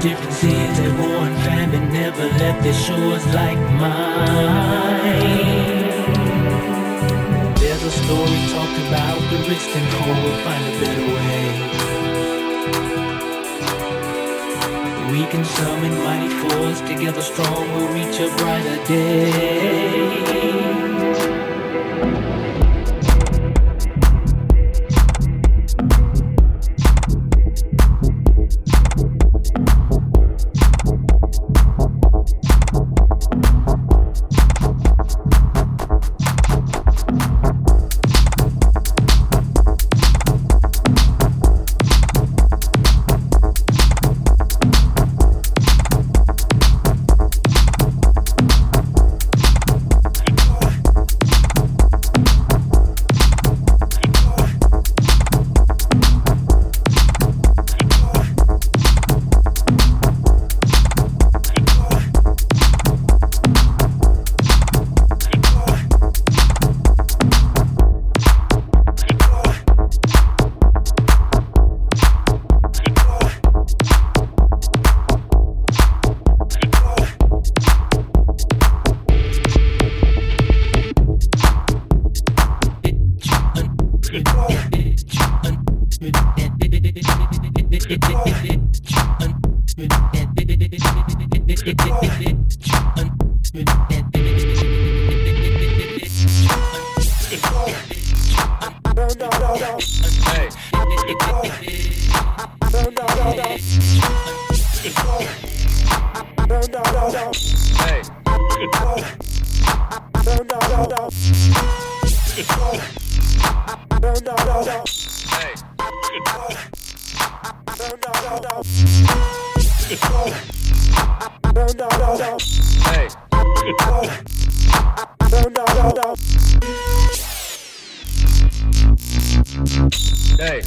differences at war and famine never left their shores like mine. There's a story talked about the rich and poor find a better way. We can summon mighty force together strong. We'll reach a brighter day. Hey.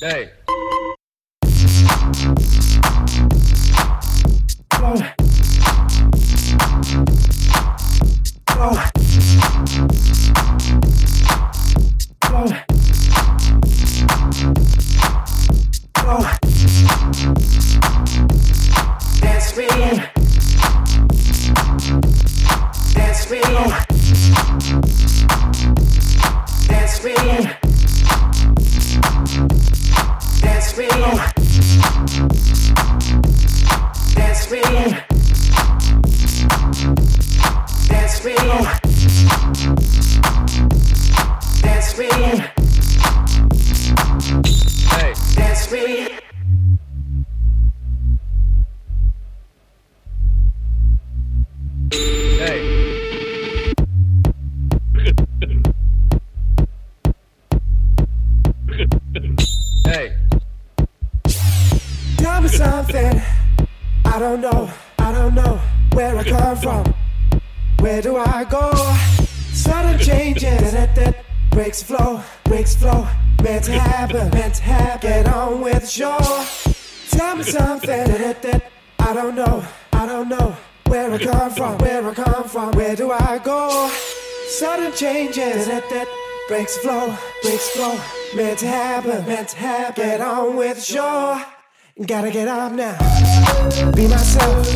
Hey. Hey. Changes. breaks the flow, breaks flow. Meant to happen, meant to happen. Get on with the show. Gotta get up now. Be myself.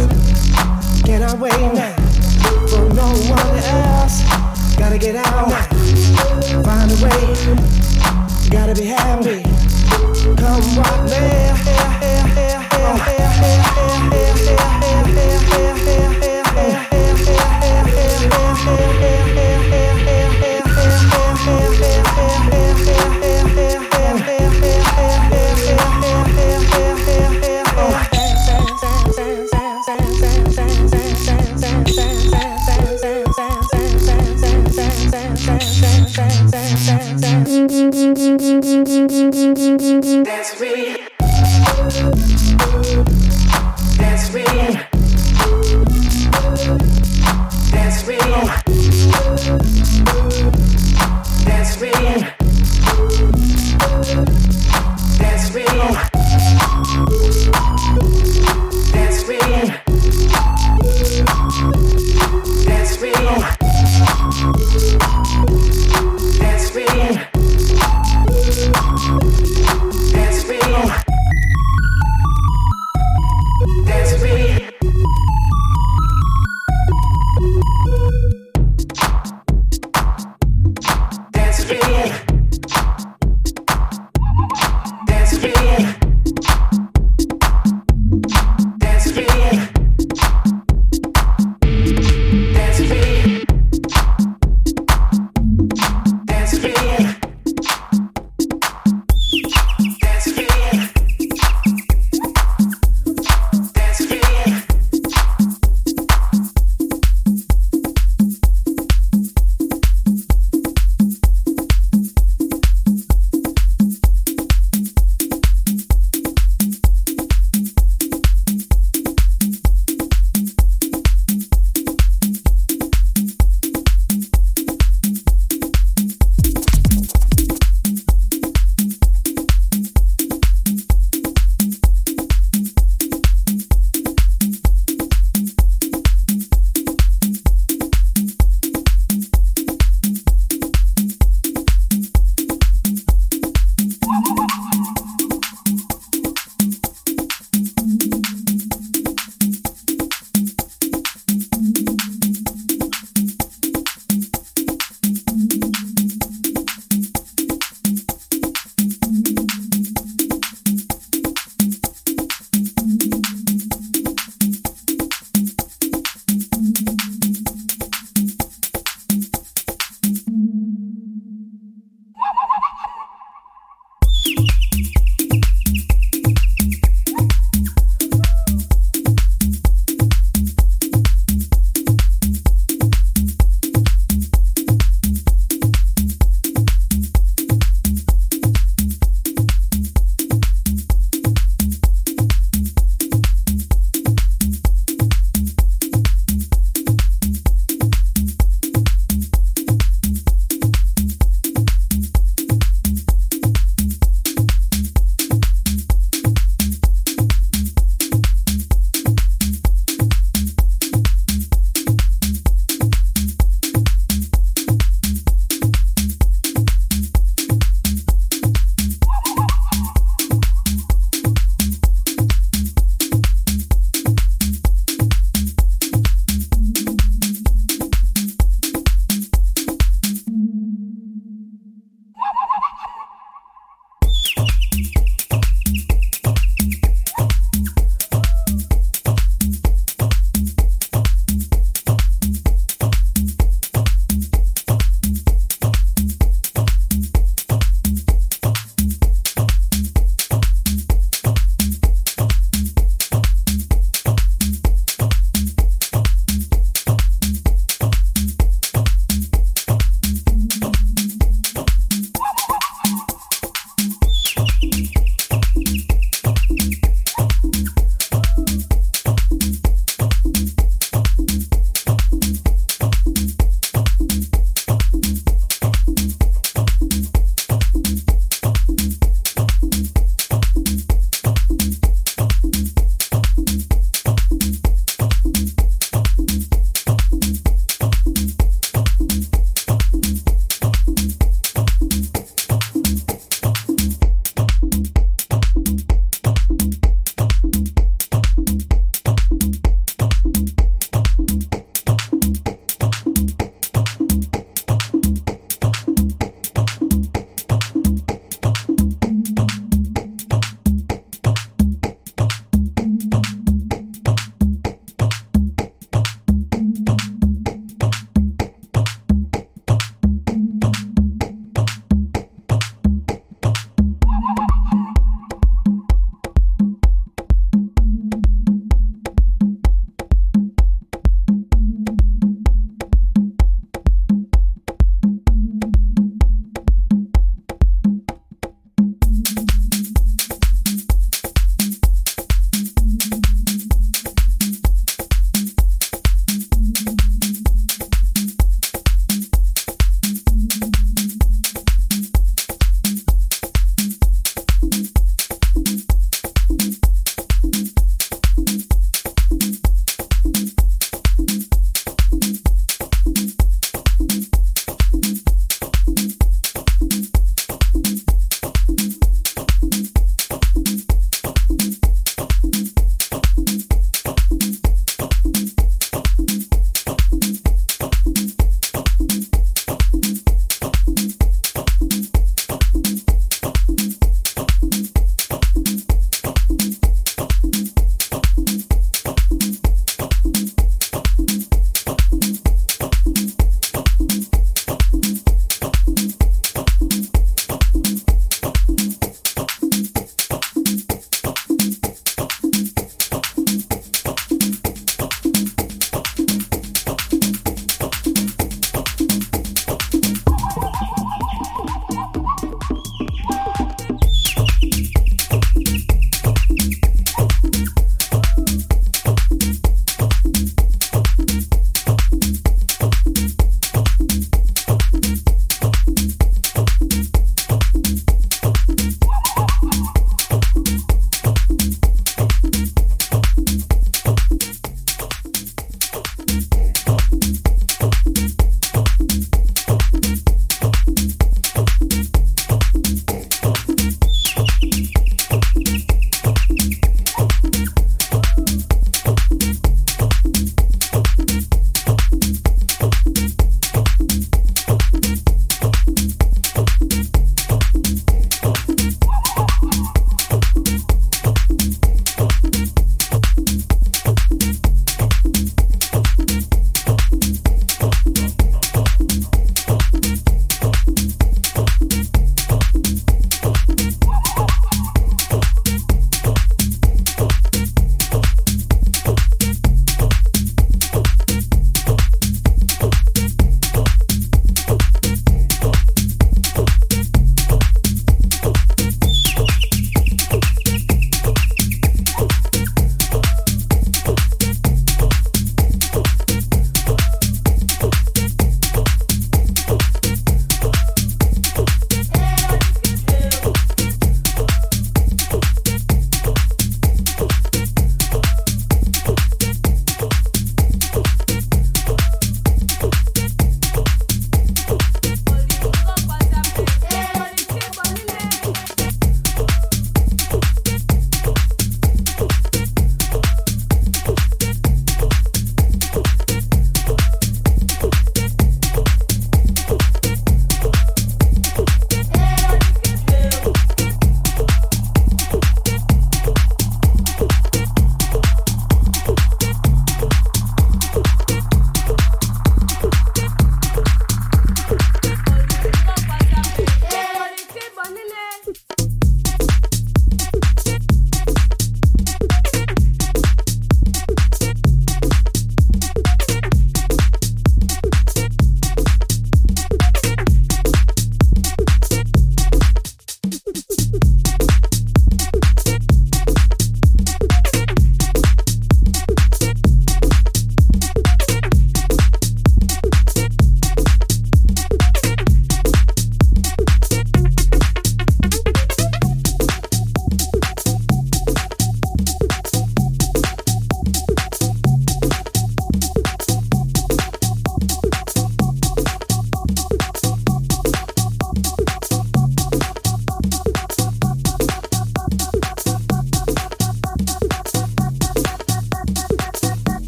Cannot wait now for no one else. Gotta get out now.